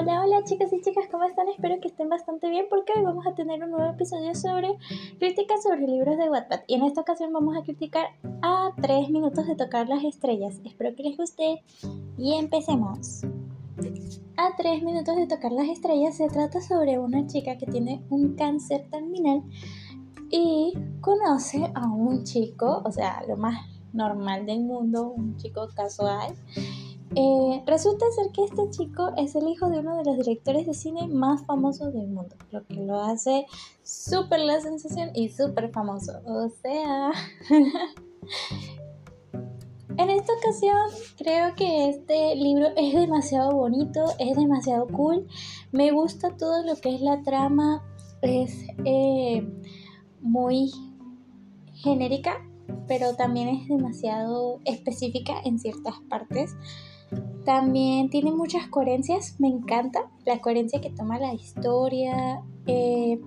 Hola, hola chicas y chicas, ¿cómo están? Espero que estén bastante bien porque hoy vamos a tener un nuevo episodio sobre críticas sobre libros de Wattpad y en esta ocasión vamos a criticar a 3 minutos de tocar las estrellas. Espero que les guste y empecemos. A 3 minutos de tocar las estrellas se trata sobre una chica que tiene un cáncer terminal y conoce a un chico, o sea, lo más normal del mundo, un chico casual eh, resulta ser que este chico es el hijo de uno de los directores de cine más famosos del mundo, lo que lo hace súper la sensación y súper famoso. O sea, en esta ocasión creo que este libro es demasiado bonito, es demasiado cool, me gusta todo lo que es la trama, es eh, muy genérica, pero también es demasiado específica en ciertas partes. También tiene muchas coherencias, me encanta la coherencia que toma la historia. Eh,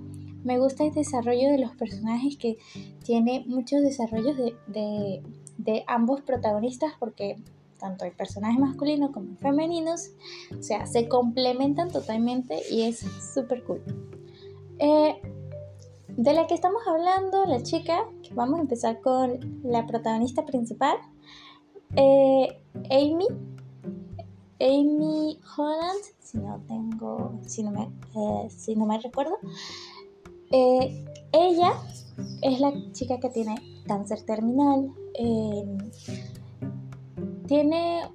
me gusta el desarrollo de los personajes que tiene muchos desarrollos de, ambos protagonistas porque tanto hay personajes masculinos como femeninos, o sea, se complementan totalmente y es súper cool. Eh, de la que estamos hablando, la chica, que vamos a empezar con la protagonista principal, eh, Amy, Amy Holland, si no tengo, si no me, eh, si no recuerdo. Eh, ella es la chica que tiene cáncer terminal. Em, tiene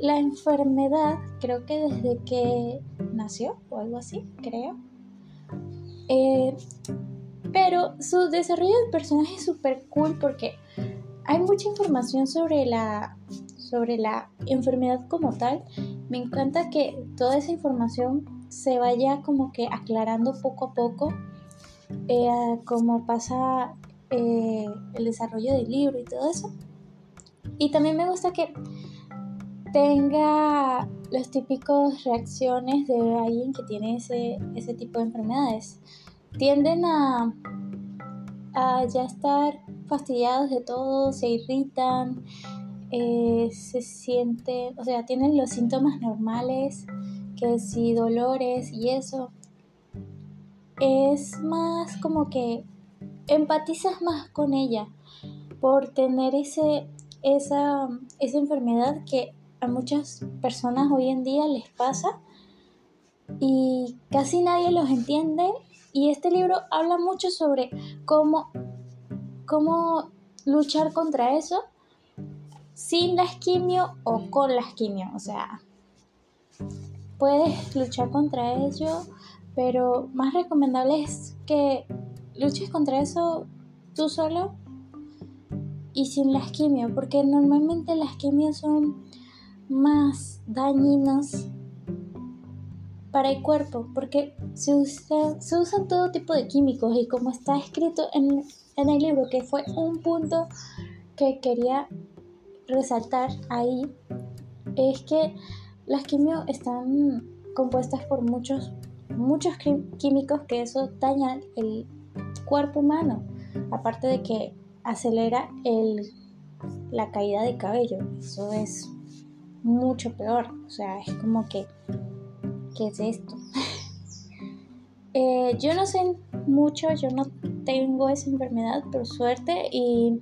la enfermedad, creo que desde que nació o algo así, creo. Eh, pero su desarrollo de personaje es súper cool porque hay mucha información sobre la, sobre la enfermedad como tal me encanta que toda esa información se vaya como que aclarando poco a poco, eh, como pasa eh, el desarrollo del libro y todo eso. Y también me gusta que tenga los típicos reacciones de alguien que tiene ese, ese tipo de enfermedades. Tienden a, a ya estar fastidiados de todo, se irritan, eh, se siente, o sea, tienen los síntomas normales, que si dolores y eso, es más como que empatizas más con ella por tener ese, esa, esa enfermedad que a muchas personas hoy en día les pasa y casi nadie los entiende. Y este libro habla mucho sobre cómo, cómo luchar contra eso sin la quimio o con la quimio. O sea, puedes luchar contra ello, pero más recomendable es que luches contra eso tú solo y sin las quimio, porque normalmente las quimios son más dañinas para el cuerpo, porque se, se usan todo tipo de químicos y como está escrito en, en el libro, que fue un punto que quería resaltar ahí es que las quimios están compuestas por muchos, muchos químicos que eso daña el cuerpo humano, aparte de que acelera el, la caída de cabello, eso es mucho peor, o sea, es como que, ¿qué es esto? Eh, yo no sé mucho, yo no tengo esa enfermedad por suerte y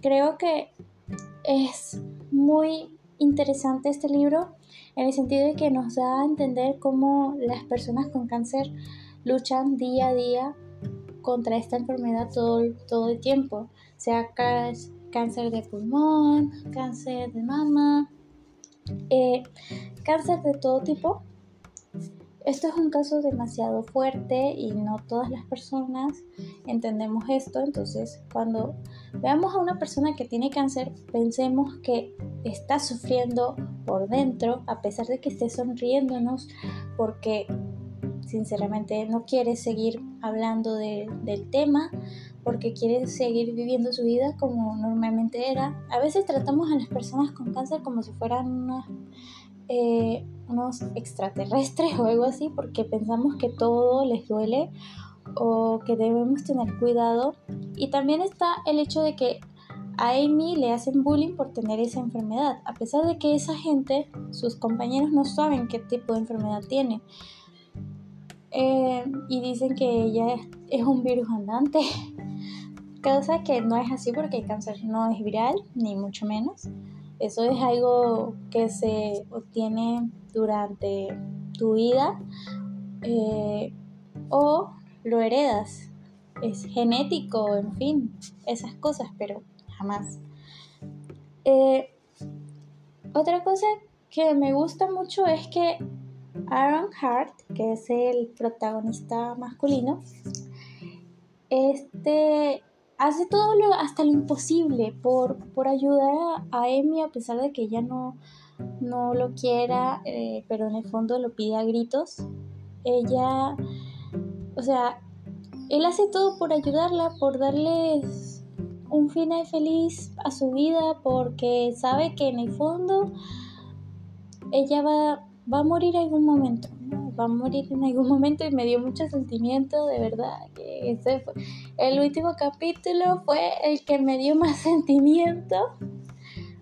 creo que es muy interesante este libro en el sentido de que nos da a entender cómo las personas con cáncer luchan día a día contra esta enfermedad todo, todo el tiempo, sea cáncer de pulmón, cáncer de mama, eh, cáncer de todo tipo. Esto es un caso demasiado fuerte y no todas las personas entendemos esto, entonces cuando veamos a una persona que tiene cáncer, pensemos que está sufriendo por dentro, a pesar de que esté sonriéndonos, porque sinceramente no quiere seguir hablando del tema, porque quiere seguir viviendo su vida como normalmente era. A veces tratamos a las personas con cáncer como si fueran eh, unos extraterrestres o algo así, porque pensamos que todo les duele o que debemos tener cuidado. Y también está el hecho de que a Amy le hacen bullying por tener esa enfermedad, a pesar de que esa gente, sus compañeros no saben qué tipo de enfermedad tiene. Eh, y dicen que ella es, un virus andante, cosa que no es así porque el cáncer no es viral, ni mucho menos. Eso es algo que se obtiene durante tu vida eh, o lo heredas. Es genético, en fin, esas cosas, pero jamás. Eh, otra cosa que me gusta mucho es que Aaron Hart, que es el protagonista masculino, este hace todo lo, hasta lo imposible por, por ayudar a, Amy a pesar de que ella no, no lo quiera, eh, pero en el fondo lo pide a gritos. Ella, o sea, él hace todo por ayudarla, por darles un final feliz a su vida porque sabe que en el fondo ella va, va a morir en algún momento. Va a morir en algún momento y me dio mucho sentimiento, de verdad. Que ese fue, el último capítulo fue el que me dio más sentimiento.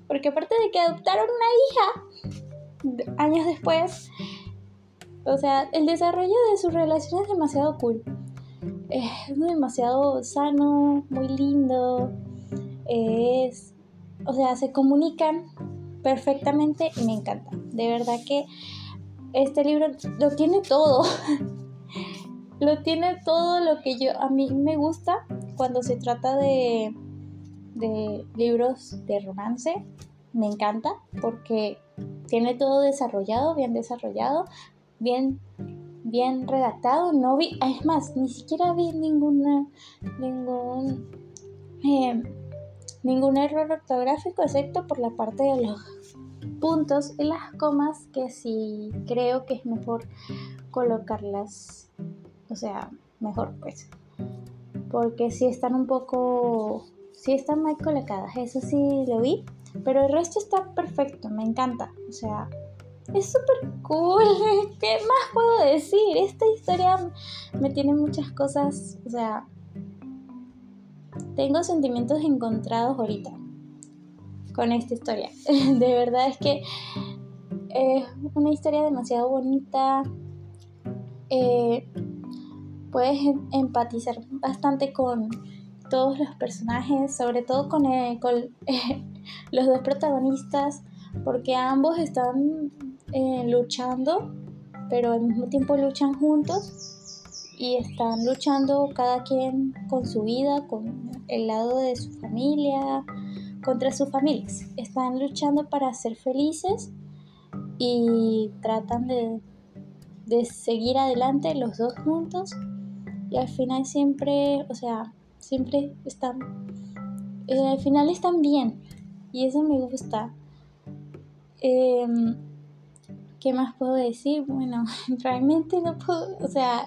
Porque aparte de que adoptaron una hija años después, o sea, el desarrollo de su relación es demasiado cool es demasiado sano, muy lindo, es, o sea, se comunican perfectamente y me encanta. De verdad que este libro lo tiene todo. lo tiene todo lo que yo a mí me gusta cuando se trata de de libros de romance. Me encanta porque tiene todo desarrollado, bien desarrollado, bien bien redactado. No vi, es más, ni siquiera vi ninguna, ningún, eh, ningún error ortográfico, excepto por la parte de los puntos y las comas, que sí creo que es mejor colocarlas, o sea, mejor pues, porque si están un poco, si están mal colocadas, eso sí lo vi, pero el resto está perfecto, me encanta, o sea, es súper cool. ¿Qué más puedo decir? Esta historia me tiene muchas cosas, o sea, tengo sentimientos encontrados ahorita con esta historia. De verdad es que es una historia demasiado bonita. Eh, puedes em, empatizar bastante con todos los personajes, sobre todo con, los dos protagonistas, porque ambos están eh, luchando, pero al mismo tiempo luchan juntos y están luchando cada quien con su vida, con el lado de su familia, contra sus familias. Están luchando para ser felices y tratan de, de seguir adelante los dos juntos y al final siempre, o sea, siempre están, eh, al final están bien y eso me gusta. Eh, ¿Qué más puedo decir? Bueno, realmente no puedo, o sea,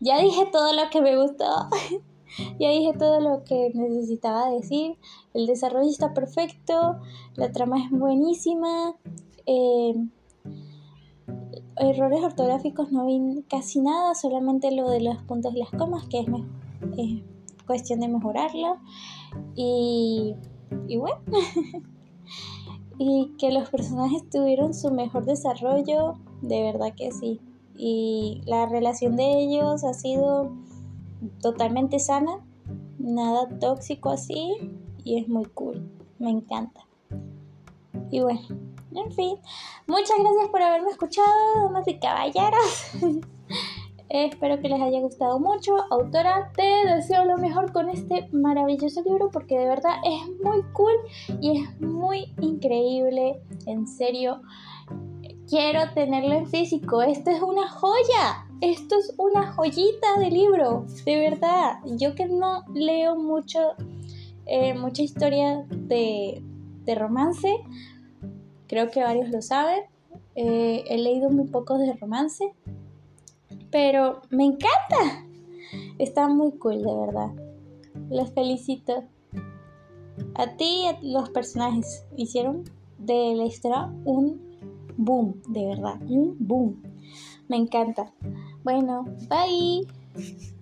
ya dije todo lo que me gustó, ya dije todo lo que necesitaba decir, el desarrollo está perfecto, la trama es buenísima, eh, errores ortográficos no vi casi nada, solamente lo de los puntos y las comas, que es, es cuestión de mejorarlo, y, y bueno. y que los personajes tuvieron su mejor desarrollo, de verdad que sí. Y la relación de ellos ha sido totalmente sana, nada tóxico así, y es muy cool, me encanta. Y bueno, en fin, muchas gracias por haberme escuchado, damas y caballeros. Espero que les haya gustado mucho. Autora, te deseo lo mejor con este maravilloso libro porque de verdad es muy cool y es muy increíble. En serio, quiero tenerlo en físico. Esto es una joya. Esto es una joyita de libro. De verdad. Yo que no leo mucho, eh, mucha historia de, romance. Creo que varios lo saben. Eh, he leído muy pocos de romance pero me encanta. Está muy cool, de verdad. Los felicito. A ti y a los personajes hicieron de la historia un boom, de verdad, un boom. Me encanta. Bueno, bye.